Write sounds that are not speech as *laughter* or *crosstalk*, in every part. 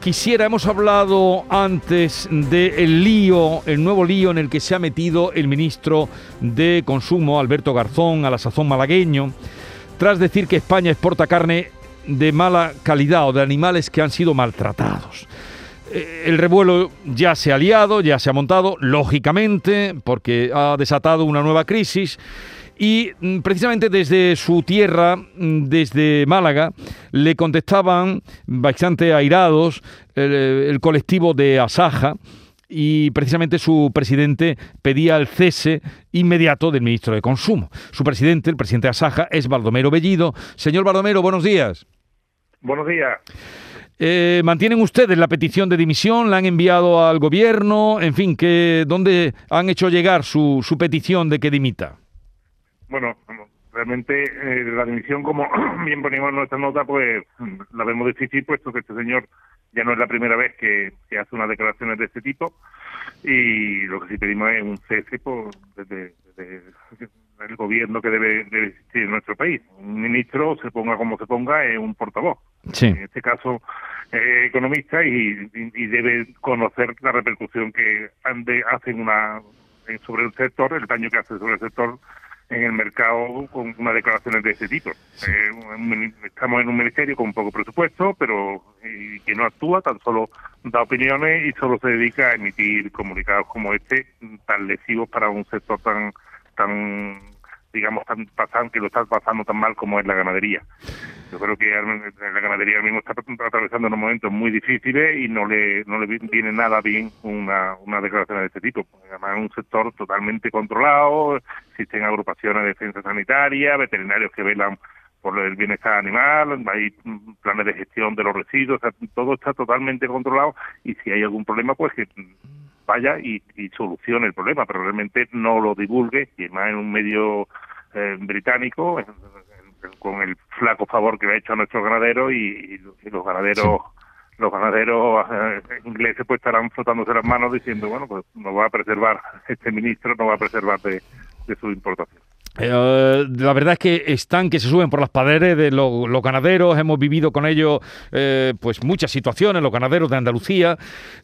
quisiera, hemos hablado antes del lío, el nuevo lío en el que se ha metido el ministro de Consumo, Alberto Garzón, a la sazón malagueño, tras decir que España exporta carne de mala calidad o de animales que han sido maltratados. Eh, el revuelo ya se ha liado, ya se ha montado, lógicamente, porque ha desatado una nueva crisis. Y mm, precisamente desde su tierra, mm, desde Málaga, le contestaban bastante airados el, colectivo de Asaja y precisamente su presidente pedía el cese inmediato del ministro de Consumo. Su presidente, el presidente de Asaja, es Baldomero Bellido. Señor Baldomero, buenos días. Buenos días. Eh, ¿Mantienen ustedes la petición de dimisión? ¿La han enviado al gobierno? En fin, que, ¿dónde han hecho llegar su, su petición de que dimita? Bueno, realmente eh, la dimisión, como *clears throat* bien ponemos en nuestra nota, pues *clears throat* la vemos difícil, puesto que este señor ya no es la primera vez que, hace unas declaraciones de este tipo y lo que sí pedimos es un cese por, desde, el gobierno que debe, existir en nuestro país. Un ministro, se ponga como se ponga, es un portavoz. En este caso, economista y, y, debe conocer la repercusión que hacen una sobre el sector, el daño que hace sobre el sector en el mercado con unas declaraciones de este tipo. Eh, estamos en un ministerio con poco presupuesto, pero que no actúa, tan solo da opiniones y solo se dedica a emitir comunicados como este, tan lesivos para un sector tan tan digamos tan pasando que lo está pasando tan mal como es la ganadería. Yo creo que la ganadería mismo está atravesando unos momentos muy difíciles y no le no le viene nada bien una, una declaración de este tipo. Además es un sector totalmente controlado, existen agrupaciones de defensa sanitaria, veterinarios que velan por el bienestar animal, hay planes de gestión de los residuos, todo está totalmente controlado y si hay algún problema pues que vaya y, solucione el problema, pero realmente no lo divulgue y más en un medio eh, británico, con el flaco favor que le ha hecho a nuestros ganaderos y, los ganaderos los ganaderos eh, ingleses pues estarán frotándose las manos diciendo bueno pues nos va a preservar este ministro nos va a preservar de, de su importación eh, la verdad es que están que se suben por las paredes de los ganaderos, hemos vivido con ellos eh, pues muchas situaciones, los ganaderos de Andalucía,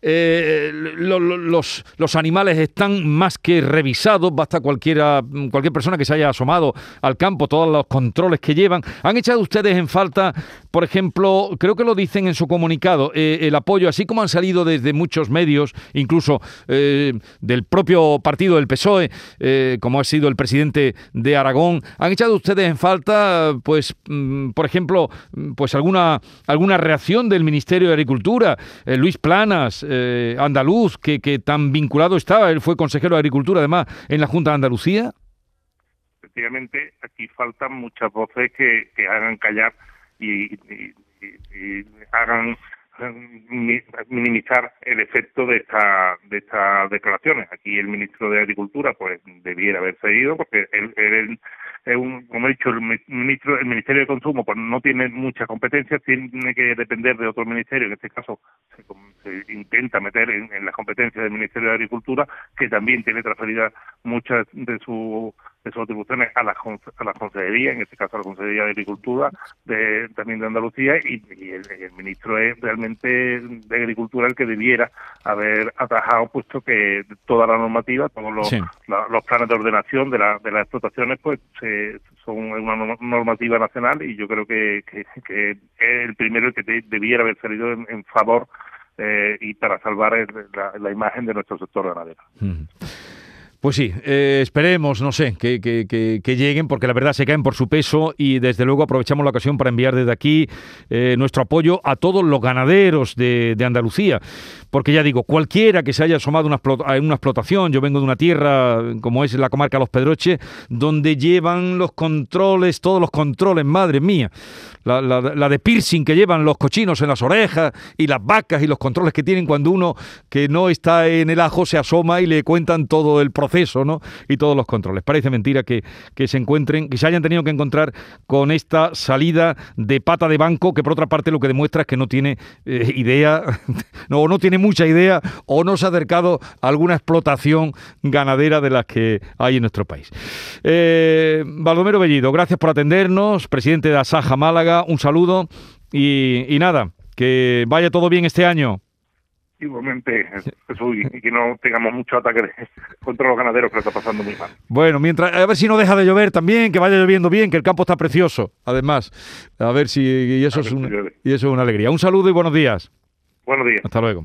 eh, los, los, animales están más que revisados, basta cualquiera, cualquier persona que se haya asomado al campo, todos los controles que llevan. ¿Han echado ustedes en falta, por ejemplo, creo que lo dicen en su comunicado, el apoyo, así como han salido desde muchos medios, incluso del propio partido del PSOE, como ha sido el presidente de Aragón. ¿Han echado ustedes en falta, pues, mm, por ejemplo, mm, pues alguna, alguna reacción del Ministerio de Agricultura? Eh, Luis Planas, eh, andaluz, que, que tan vinculado estaba, él fue consejero de Agricultura además en la Junta de Andalucía. Efectivamente, aquí faltan muchas voces que hagan callar y, y hagan minimizar el efecto de esta de estas declaraciones. Aquí el ministro de Agricultura pues debiera haber seguido porque él, él, es un, como he dicho, el ministro, el Ministerio de Consumo pues no tiene mucha competencia, tiene que depender de otro ministerio, en este caso se, intenta meter en, las competencias del Ministerio de Agricultura, que también tiene transferidas muchas de su de sus atribuciones a la, a la Consejería, en este caso a la Consejería de Agricultura, de, también de Andalucía, y, el, ministro es realmente de Agricultura el que debiera haber atajado, puesto que toda la normativa, todos los, los planes de ordenación de, la, de las explotaciones, pues son una normativa nacional y yo creo que, que, es el primero que debiera haber salido en, favor eh, y para salvar la, imagen de nuestro sector ganadero. Pues sí, eh, esperemos, no sé, que, que, lleguen, porque la verdad se caen por su peso y desde luego aprovechamos la ocasión para enviar desde aquí eh, nuestro apoyo a todos los ganaderos de, Andalucía, porque ya digo, cualquiera que se haya asomado una a una explotación, yo vengo de una tierra como es la comarca Los Pedroches, donde llevan los controles, todos los controles, madre mía, la, de piercing que llevan los cochinos en las orejas y las vacas y los controles que tienen cuando uno que no está en el ajo se asoma y le cuentan todo el proceso ¿no? y todos los controles. Parece mentira que, que se encuentren, que se hayan tenido que encontrar con esta salida de pata de banco, que por otra parte lo que demuestra es que no tiene eh, idea, *laughs* no, no tiene mucha idea, o no se ha acercado a alguna explotación ganadera de las que hay en nuestro país. Eh, Baldomero Bellido, gracias por atendernos, presidente de Asaja Málaga, un saludo y nada, Que vaya todo bien este año. Igualmente, Jesús, y que no tengamos mucho ataque *laughs* contra los ganaderos que lo está pasando muy mal. Bueno, mientras, a ver si no deja de llover también, que vaya lloviendo bien, que el campo está precioso, además. A ver si y eso, es, una, y eso es una alegría. Un saludo y buenos días. Buenos días. Hasta luego.